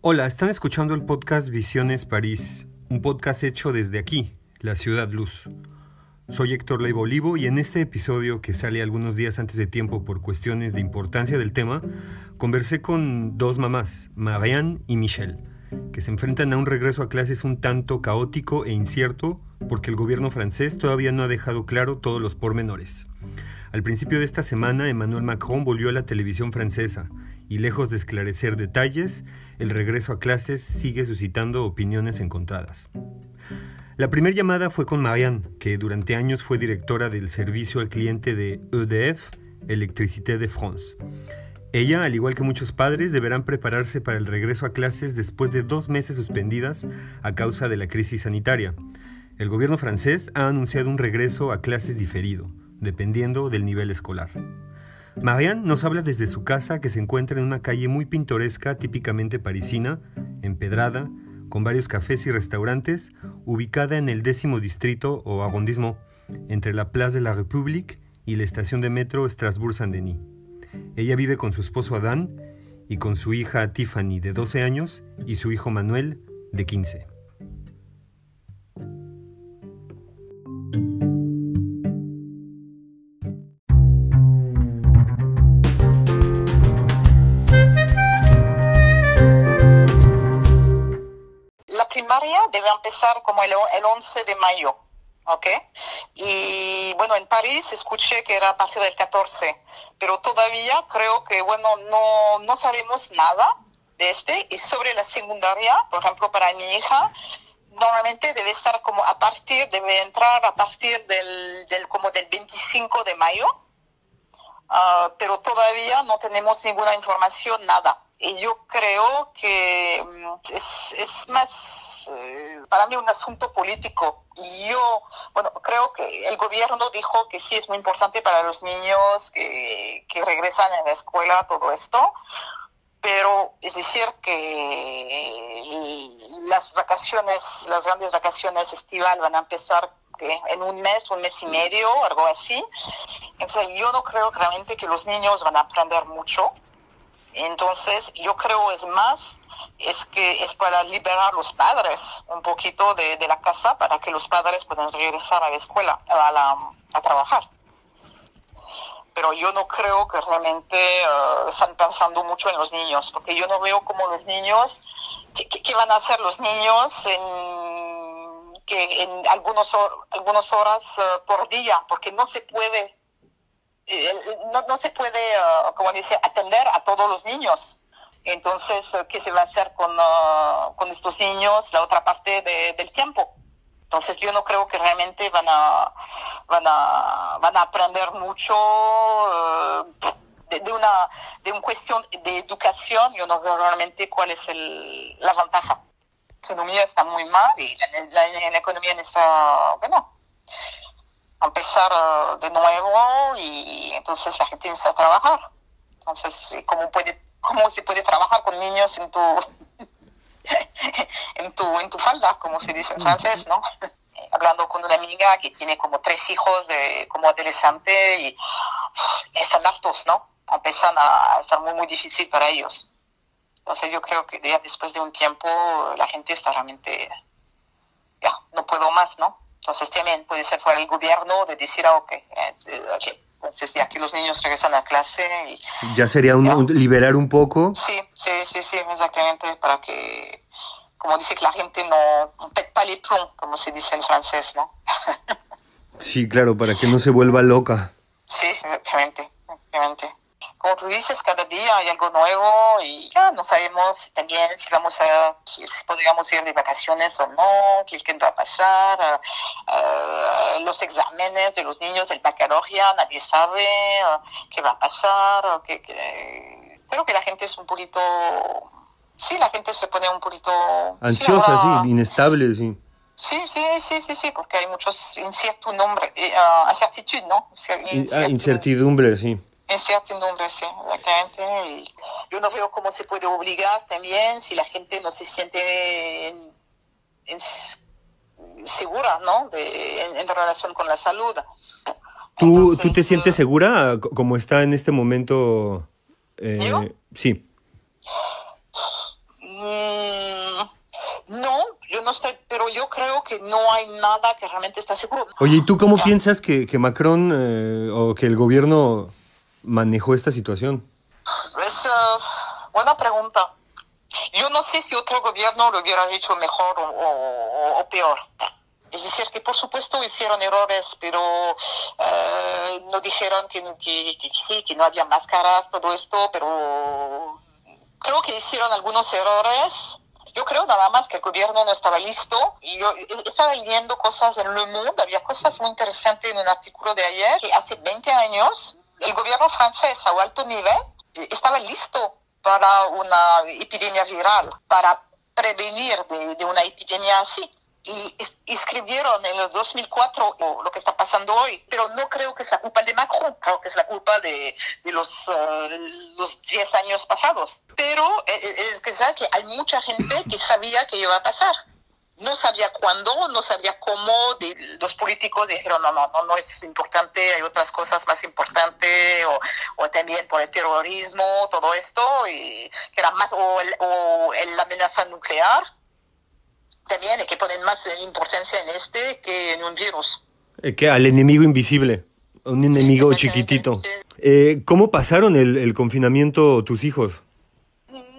Hola, están escuchando el podcast Visiones París, un podcast hecho desde aquí, la ciudad luz. Soy Héctor Leiva Olivo y en este episodio, que sale algunos días antes de tiempo por cuestiones de importancia del tema, conversé con dos mamás, Marianne y Michelle, que se enfrentan a un regreso a clases un tanto caótico e incierto porque el gobierno francés todavía no ha dejado claro todos los pormenores. Al principio de esta semana, Emmanuel Macron volvió a la televisión francesa y lejos de esclarecer detalles, el regreso a clases sigue suscitando opiniones encontradas. La primera llamada fue con Marianne, que durante años fue directora del servicio al cliente de EDF, Electricité de France. Ella, al igual que muchos padres, deberán prepararse para el regreso a clases después de dos meses suspendidas a causa de la crisis sanitaria. El gobierno francés ha anunciado un regreso a clases diferido, dependiendo del nivel escolar. Marianne nos habla desde su casa que se encuentra en una calle muy pintoresca, típicamente parisina, empedrada, con varios cafés y restaurantes, ubicada en el décimo distrito o arrondissement, entre la Place de la République y la estación de metro Strasbourg-Saint-Denis. Ella vive con su esposo Adán y con su hija Tiffany de 12 años y su hijo Manuel de 15. Como el, el 11 de mayo. ¿ok? Y bueno, en París escuché que era a partir del 14, pero todavía creo que, bueno, no, no sabemos nada de este. Y sobre la secundaria, por ejemplo, para mi hija, normalmente debe estar como a partir, debe entrar a partir del, del como del 25 de mayo, ah, pero todavía no tenemos ninguna información, nada. Y yo creo que mm, es más eh, para mí un asunto político. Yo, bueno, creo que el gobierno dijo que sí es muy importante para los niños que, que regresan a la escuela, todo esto, pero es decir que las vacaciones, las grandes vacaciones estival van a empezar en un mes, un mes y medio, algo así. Entonces yo no creo realmente que los niños van a aprender mucho. Entonces yo creo es más es que es para liberar a los padres un poquito de, la casa para que los padres puedan regresar a la escuela, a, la, a trabajar. Pero yo no creo que realmente uh, están pensando mucho en los niños, porque yo no veo como los niños, ¿qué, van a hacer los niños en, que en algunos, algunas horas uh, por día? Porque no se puede, eh, no, no se puede, uh, como dice, atender a todos los niños entonces, eh, ¿qué se va a hacer con, ah, con estos niños la otra parte del tiempo? Entonces, yo no creo que realmente van a, van a, van a aprender mucho eh, de, una, de una cuestión de educación. Yo no veo realmente cuál es el, la ventaja. La economía está muy mal y la, la, economía está, bueno, empezar eh, de nuevo y entonces la gente necesita trabajar. Entonces, ¿cómo puede cómo se puede trabajar con niños en tu en tu en tu falda, como se dice en francés, ¿no? Hablando con una amiga que tiene como tres hijos de como adolescente y están hartos, ¿no? Empiezan a estar muy muy difícil para ellos. Entonces yo creo que ya después de un tiempo la gente está realmente ya no puedo más, ¿no? Entonces también puede ser fuera el gobierno de decir, ah, ok, eh, okay entonces, ya que los niños regresan a clase. Y, ya sería un, liberar un poco. Sí, sí, sí, sí, exactamente, para que, como dice que la gente no, un pet plum, como se dice en francés, ¿no? sí, claro, para que no se vuelva loca. Sí, exactamente, exactamente como tú dices, cada día hay algo nuevo y ya no sabemos también si vamos a, si podríamos ir de vacaciones o no, qué es que va a pasar, uh, uh, los exámenes de los niños del baccalaureat, nadie sabe uh, qué va a pasar, que, que... creo que la gente es un poquito, sí, la gente se pone un poquito... Ansiosa, sí, inestable, sí. Sí, sí, sí, sí, sí, porque hay muchos incertidumbre, eh, incertidumbre, ¿no? Ah, incertidumbre, sí incertidumbre, sí, exactamente. Y yo no veo cómo se puede obligar también si la gente no se siente segura, ¿no? De, en, relación con la salud. ¿Tú, ¿Tú te sientes segura como está en este momento? Eh, ¿Yo? Sí. Mm, no, yo no estoy, pero yo creo que no hay nada que realmente está seguro. Oye, ¿y tú cómo piensas que, que Macron eh, o que el gobierno manejó esta situación? Es uh, buena pregunta. Yo no sé si otro gobierno lo hubiera hecho mejor o, peor. Es decir, que por supuesto hicieron errores, pero eh, no dijeron que, que, que, sí, que no había máscaras, todo esto, pero creo que hicieron algunos errores. Yo creo nada más que el gobierno no estaba listo. Y yo estaba leyendo cosas en Le Monde, había cosas muy interesantes en un artículo de ayer, que hace 20 años el gobierno francés a alto nivel estaba listo para una epidemia viral, para prevenir de, de una epidemia así y escribieron en el 2004 lo que está pasando hoy, pero no creo que es la culpa de Macron, creo que es la culpa de, de los, uh, los 10 años pasados. Pero es que, que hay mucha gente que sabía que iba a pasar. No sabía cuándo, no sabía cómo. De, los políticos dijeron, no, no, no, no es importante, hay otras cosas más importantes, o, o también por el terrorismo, todo esto, y que era más, o, el, o la amenaza nuclear también que poner más importancia en este que en un virus. Eh, que al enemigo invisible, un enemigo sí, chiquitito. Sí. Eh, ¿Cómo pasaron el, el, confinamiento tus hijos?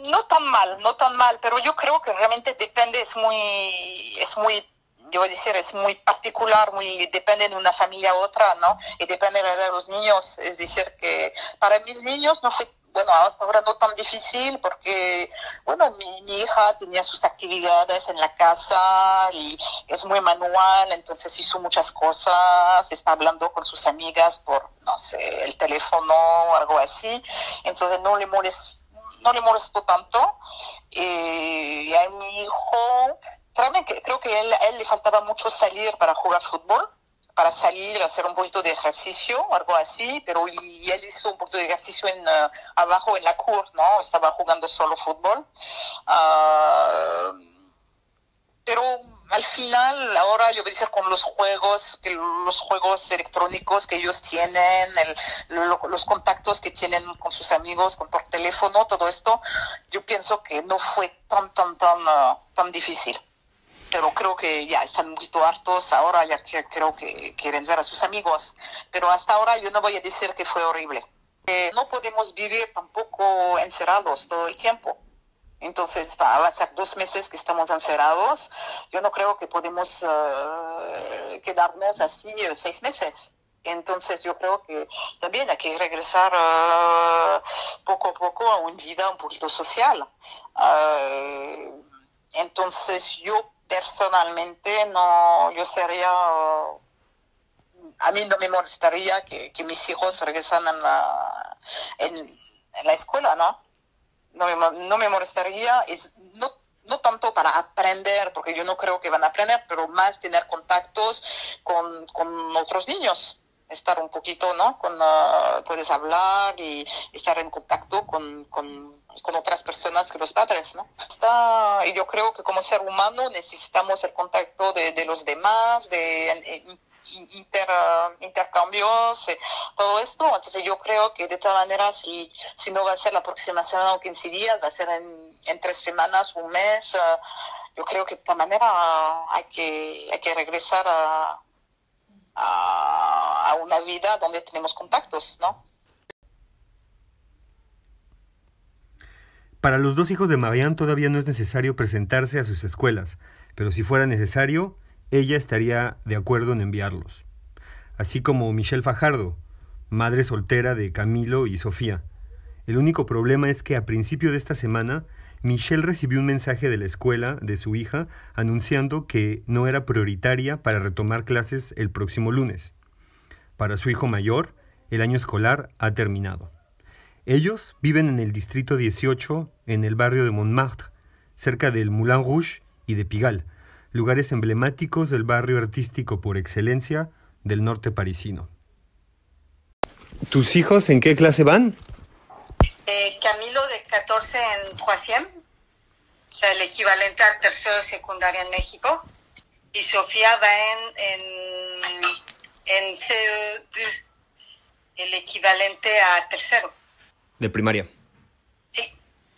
No tan mal, no tan mal, pero yo creo que realmente depende, es muy, es muy, yo voy a decir, es muy particular, muy depende de una familia a otra, ¿no? Y depende de los niños, es decir, que para mis niños no fue bueno, hasta ahora no tan difícil porque, bueno, mi, mi, hija tenía sus actividades en la casa y es muy manual, entonces hizo muchas cosas, está hablando con sus amigas por, no sé, el teléfono o algo así, entonces no le molestó, no le molestó tanto. y a mi hijo, realmente creo que él, le faltaba mucho salir para jugar fútbol para salir a hacer un poquito de ejercicio, algo así, pero él hizo un poquito de ejercicio en, uh, abajo en la cour, ¿no? Estaba jugando solo fútbol. Uh, pero al final, ahora yo voy a decir con los juegos, que los juegos electrónicos que ellos tienen, el, lo, los contactos que tienen con sus amigos, con por teléfono, todo esto, yo pienso que no fue tan, tan, tan, uh, tan difícil pero creo que ya están poquito hartos ahora, ya que creo que quieren ver a sus amigos. Pero hasta ahora yo no voy a decir que fue horrible. Eh, no podemos vivir tampoco encerrados todo el tiempo. Entonces, va a ser dos meses que estamos encerrados. Yo no creo que podemos uh, quedarnos así uh, seis meses. Entonces yo creo que también hay que regresar uh, poco a poco a una vida un poquito social. entonces yo personalmente no, yo sería, a mí no me molestaría que, mis hijos regresan en la, en, en la escuela, ¿no? No me, no me molestaría, es, no, no tanto para aprender, porque yo no creo que van a aprender, pero más tener contactos con, con otros niños estar un poquito, ¿no? Con, uh, puedes hablar y estar en contacto con, con, con, otras personas que los padres, ¿no? Está, y yo creo que como ser humano necesitamos el contacto de, de los demás, de uh, intercambios, todo esto. Entonces yo creo que de todas maneras, si, si no va a ser la próxima semana o 15 días, va a ser en, en tres semanas, un mes, uh, yo creo que de esta manera hay que, hay que regresar a a, a una vida donde tenemos contactos, ¿no? Para los dos hijos de Marianne todavía no es necesario presentarse a sus escuelas, pero si fuera necesario, ella estaría de acuerdo en enviarlos. Así como Michelle Fajardo, madre soltera de Camilo y Sofía. El único problema es que a principio de esta semana Michelle recibió un mensaje de la escuela de su hija anunciando que no era prioritaria para retomar clases el próximo lunes. Para su hijo mayor, el año escolar ha terminado. Ellos viven en el distrito 18, en el barrio de Montmartre, cerca del Moulin Rouge y de Pigalle, lugares emblemáticos del barrio artístico por excelencia del norte parisino. ¿Tus hijos en qué clase van? Eh, Camilo de 14 en Troisième, o sea, el equivalente al tercero de secundaria en México. Y Sofía va en, en, en CE2, el equivalente a tercero. ¿De primaria? Sí.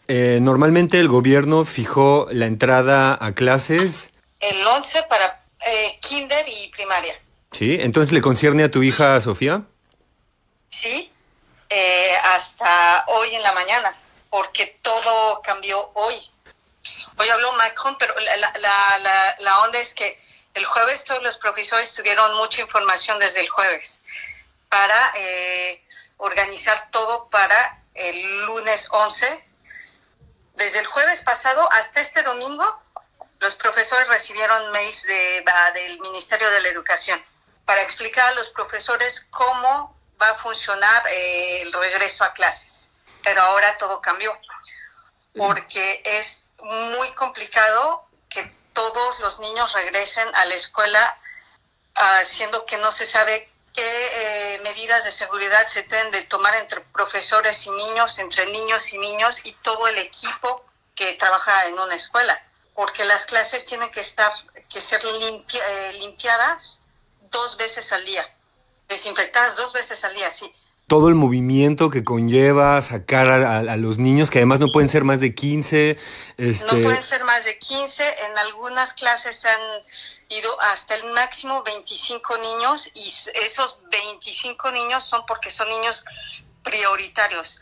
eh, normalmente el gobierno fijó la entrada a clases. El 11 para eh, kinder y primaria. Sí, entonces le concierne a tu hija Sofía. Sí, eh, hasta hoy en la mañana, porque todo cambió hoy. Hoy habló Macron, pero la, la, la, la onda es que el jueves todos los profesores tuvieron mucha información desde el jueves para eh, organizar todo para el lunes 11. Desde el jueves pasado hasta este domingo, los profesores recibieron mails de, del Ministerio de la Educación para explicar a los profesores cómo va a funcionar eh, el regreso a clases. Pero ahora todo cambió, porque es muy complicado que todos los niños regresen a la escuela, uh, siendo que no se sabe qué eh, medidas de seguridad se deben de tomar entre profesores y niños, entre niños y niños y todo el equipo que trabaja en una escuela, porque las clases tienen que estar, que ser limpia, eh, limpiadas dos veces al día, desinfectadas dos veces al día, sí todo el movimiento que conlleva sacar a, a, los niños, que además no pueden ser más de 15. Este... No pueden ser más de 15. En algunas clases han ido hasta el máximo 25 niños y esos 25 niños son porque son niños prioritarios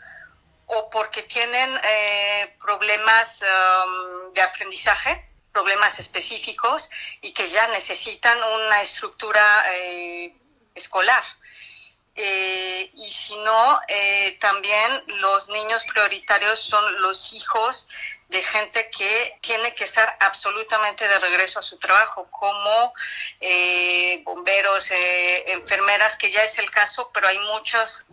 o porque tienen eh, problemas um, de aprendizaje, problemas específicos y que ya necesitan una estructura eh, escolar. Eh, y si no, eh, también los niños prioritarios son los hijos de gente que tiene que estar absolutamente de regreso a su trabajo, como eh, bomberos, eh, enfermeras, que ya es el caso, pero hay muchos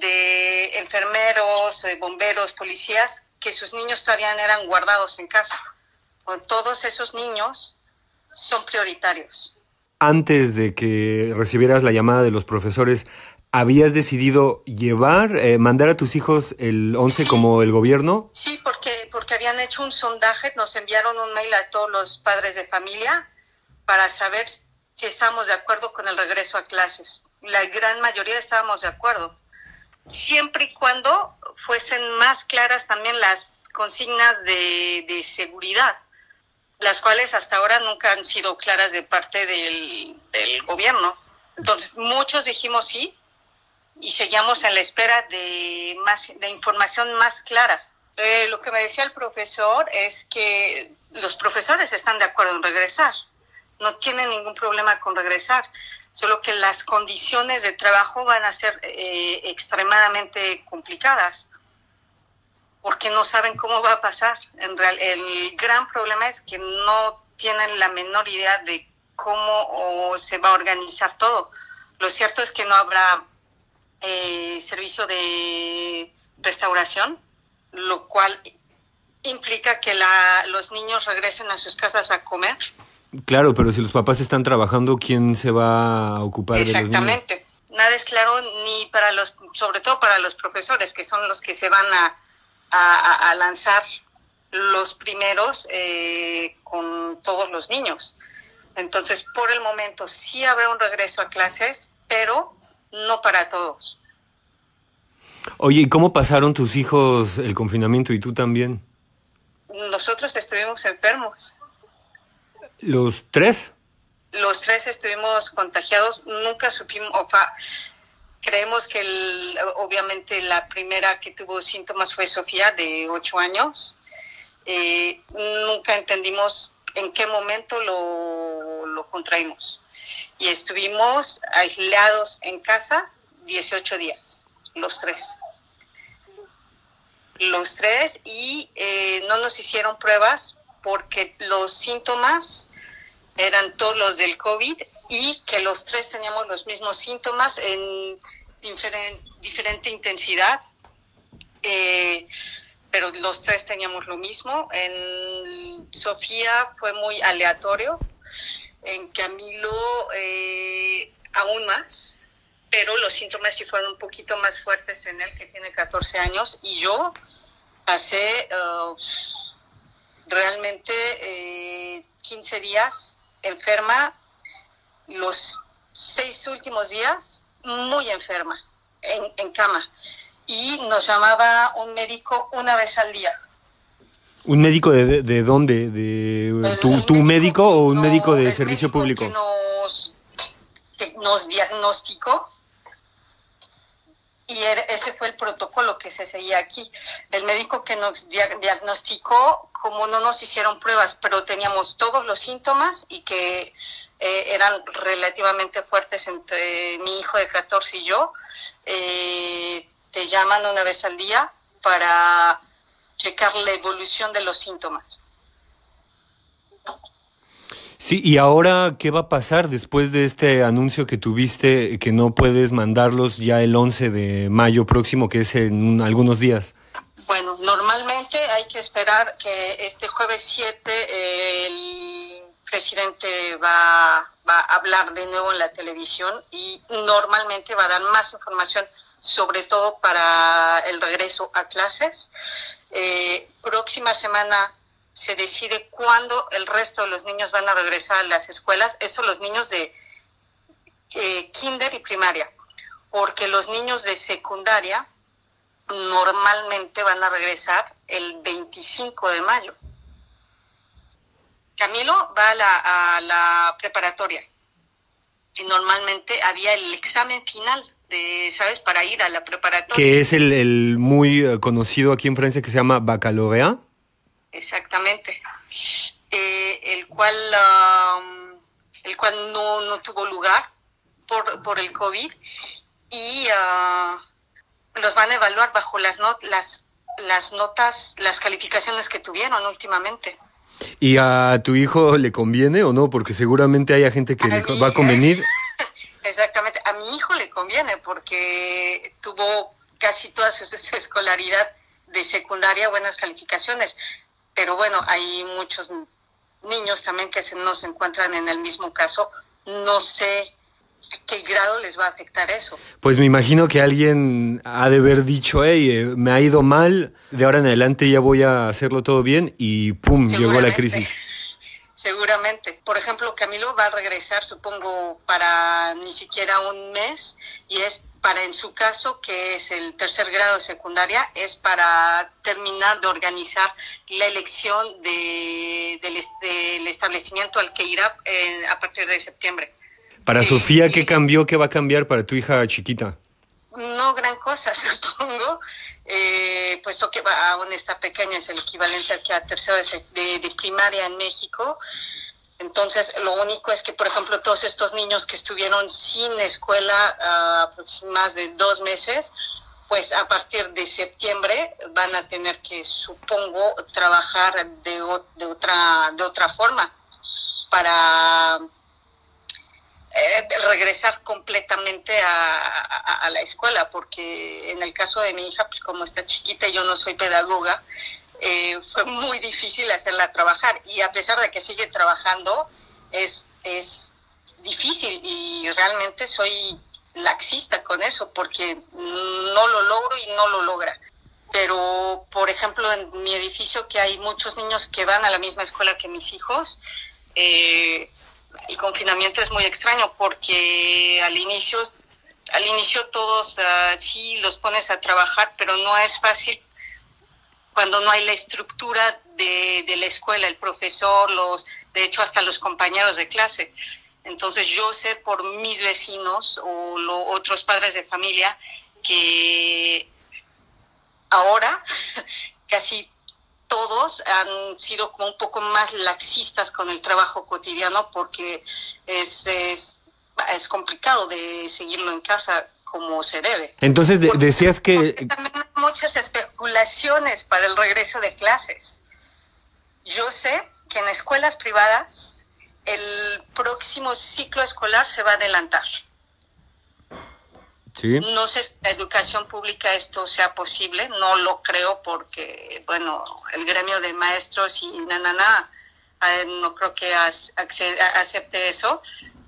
de enfermeros, bomberos, policías, que sus niños todavía eran guardados en casa. Todos esos niños son prioritarios antes de que recibieras la llamada de los profesores, ¿habías decidido llevar, eh, mandar a tus hijos el 11 sí. como el gobierno? Sí, porque, porque habían hecho un sondaje, nos enviaron un mail a todos los padres de familia para saber si estábamos de acuerdo con el regreso a clases. La gran mayoría estábamos de acuerdo, siempre y cuando fuesen más claras también las consignas de, de seguridad las cuales hasta ahora nunca han sido claras de parte del, del gobierno. Entonces, muchos dijimos sí y seguíamos en la espera de más de información más clara. Eh, lo que me decía el profesor es que los profesores están de acuerdo en regresar, no tienen ningún problema con regresar, solo que las condiciones de trabajo van a ser eh, extremadamente complicadas porque no saben cómo va a pasar. En real, el gran problema es que no tienen la menor idea de cómo se va a organizar todo. Lo cierto es que no habrá eh, servicio de restauración, lo cual implica que la, los niños regresen a sus casas a comer. Claro, pero si los papás están trabajando, ¿quién se va a ocupar de los niños? Exactamente. Nada es claro ni para los, sobre todo para los profesores, que son los que se van a a, a lanzar los primeros eh, con todos los niños. Entonces, por el momento sí habrá un regreso a clases, pero no para todos. Oye, ¿y cómo pasaron tus hijos el confinamiento y tú también? Nosotros estuvimos enfermos. ¿Los tres? Los tres estuvimos contagiados, nunca supimos, Creemos que el, obviamente la primera que tuvo síntomas fue Sofía, de ocho años. Eh, nunca entendimos en qué momento lo, lo contraímos. Y estuvimos aislados en casa 18 días, los tres. Los tres y eh, no nos hicieron pruebas porque los síntomas eran todos los del COVID y que los tres teníamos los mismos síntomas en diferente, intensidad, eh, pero los tres teníamos lo mismo. En Sofía fue muy aleatorio, en Camilo eh, aún más, pero los síntomas sí fueron un poquito más fuertes en él, que tiene 14 años, y yo pasé uh, realmente eh, 15 días enferma los seis últimos días muy enferma, en, en, cama. Y nos llamaba un médico una vez al día ¿Un médico de, de, dónde? ¿De tu, médico, o un médico de servicio público? Que nos, que nos diagnosticó y ese fue el protocolo que se seguía aquí. El médico que nos diagnosticó, como no nos hicieron pruebas, pero teníamos todos los síntomas y que eh, eran relativamente fuertes entre mi hijo de 14 y yo, eh, te llaman una vez al día para checar la evolución de los síntomas. Sí, y ahora, ¿qué va a pasar después de este anuncio que tuviste que no puedes mandarlos ya el 11 de mayo próximo, que es en algunos días? Bueno, normalmente hay que esperar que este jueves 7 el presidente va, va a hablar de nuevo en la televisión y normalmente va a dar más información sobre todo para el regreso a clases. Eh, próxima semana se decide cuándo el resto de los niños van a regresar a las escuelas, eso los niños de eh, kinder y primaria, porque los niños de secundaria normalmente van a regresar el 25 de mayo. Camilo va a la, a la preparatoria y normalmente había el examen final de, ¿sabes? Para ir a la preparatoria. Que es el, el muy eh, conocido aquí en Francia que se llama baccalaureat. Exactamente. Eh, el cual, el cual no, no, tuvo lugar por, por el COVID y uh, los van a evaluar bajo las, not las, las notas, las calificaciones que tuvieron últimamente. ¿Y a tu hijo le conviene o no? Porque seguramente hay gente que le va a convenir. Exactamente, a mi hijo le conviene porque tuvo casi toda su escolaridad de secundaria buenas calificaciones pero bueno, hay muchos niños también que no se encuentran en el mismo caso. No sé qué grado les va a afectar eso. Pues me imagino que alguien ha de haber dicho, hey, eh, me ha ido mal, de ahora en adelante ya voy a hacerlo todo bien y ¡pum! llegó la crisis. Seguramente. Por ejemplo, Camilo va a regresar, supongo, para ni siquiera un mes y es para en su caso, que es el tercer grado de secundaria, es para terminar de organizar la elección de, del, establecimiento al que irá eh, a partir de septiembre. Para Sofía, ¿qué cambió? ¿Qué va a cambiar para tu hija chiquita? No gran cosa, supongo. Eh, puesto que aún está pequeña, es el equivalente al que a tercero de, de primaria en México. Entonces, lo único es que, por ejemplo, todos estos niños que estuvieron sin escuela uh, más de dos meses, pues a partir de septiembre van a tener que, supongo, trabajar de, de otra, de otra forma para regresar completamente a, la escuela, porque en el caso de mi hija, pues como está chiquita, yo no soy pedagoga, eh, fue muy difícil hacerla trabajar y a pesar de que sigue trabajando, es, es difícil y realmente soy laxista con eso porque no lo logro y no lo logra. Pero, por ejemplo, en mi edificio que hay muchos niños que van a la misma escuela que mis hijos, eh, el confinamiento es muy extraño porque al inicio, al inicio todos uh, sí los pones a trabajar, pero no es fácil cuando no hay la estructura de, de la escuela, el profesor, los, de hecho hasta los compañeros de clase. Entonces yo sé por mis vecinos o otros padres de familia que ahora casi todos han sido como un poco más laxistas con el trabajo cotidiano porque es, es, es complicado de seguirlo en casa como se debe. Entonces decías que... También hay muchas especulaciones para el regreso de clases. Yo sé que en escuelas privadas el próximo ciclo escolar se va a adelantar. Sí. No sé si la educación pública esto sea posible, no lo creo porque, bueno, el gremio de maestros y eh, no creo que acepte eso,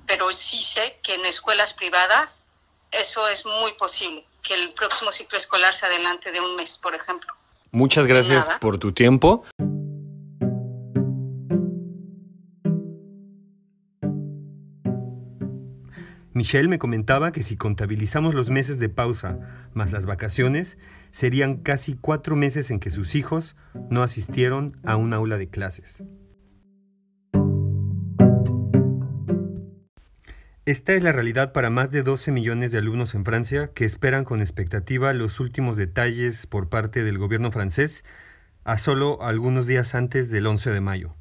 pero sí sé que en escuelas privadas eso es muy posible, que el próximo ciclo escolar se adelante de un mes, por ejemplo. Muchas gracias por tu tiempo. Michelle me comentaba que si contabilizamos los meses de pausa más las vacaciones, serían casi cuatro meses en que sus hijos no asistieron a un aula de clases. Esta es la realidad para más de 12 millones de alumnos en Francia que esperan con expectativa los últimos detalles por parte del gobierno francés a solo algunos días antes del 11 de mayo.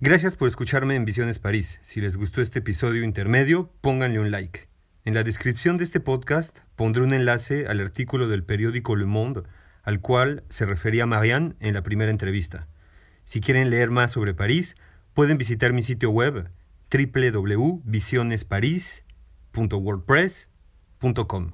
Gracias por escucharme en Visiones París. Si les gustó este episodio intermedio, pónganle un like. En la descripción de este podcast pondré un enlace al artículo del periódico Le Monde al cual se refería Marianne en la primera entrevista. Si quieren leer más sobre París, pueden visitar mi sitio web www.visionesparis.wordpress.com.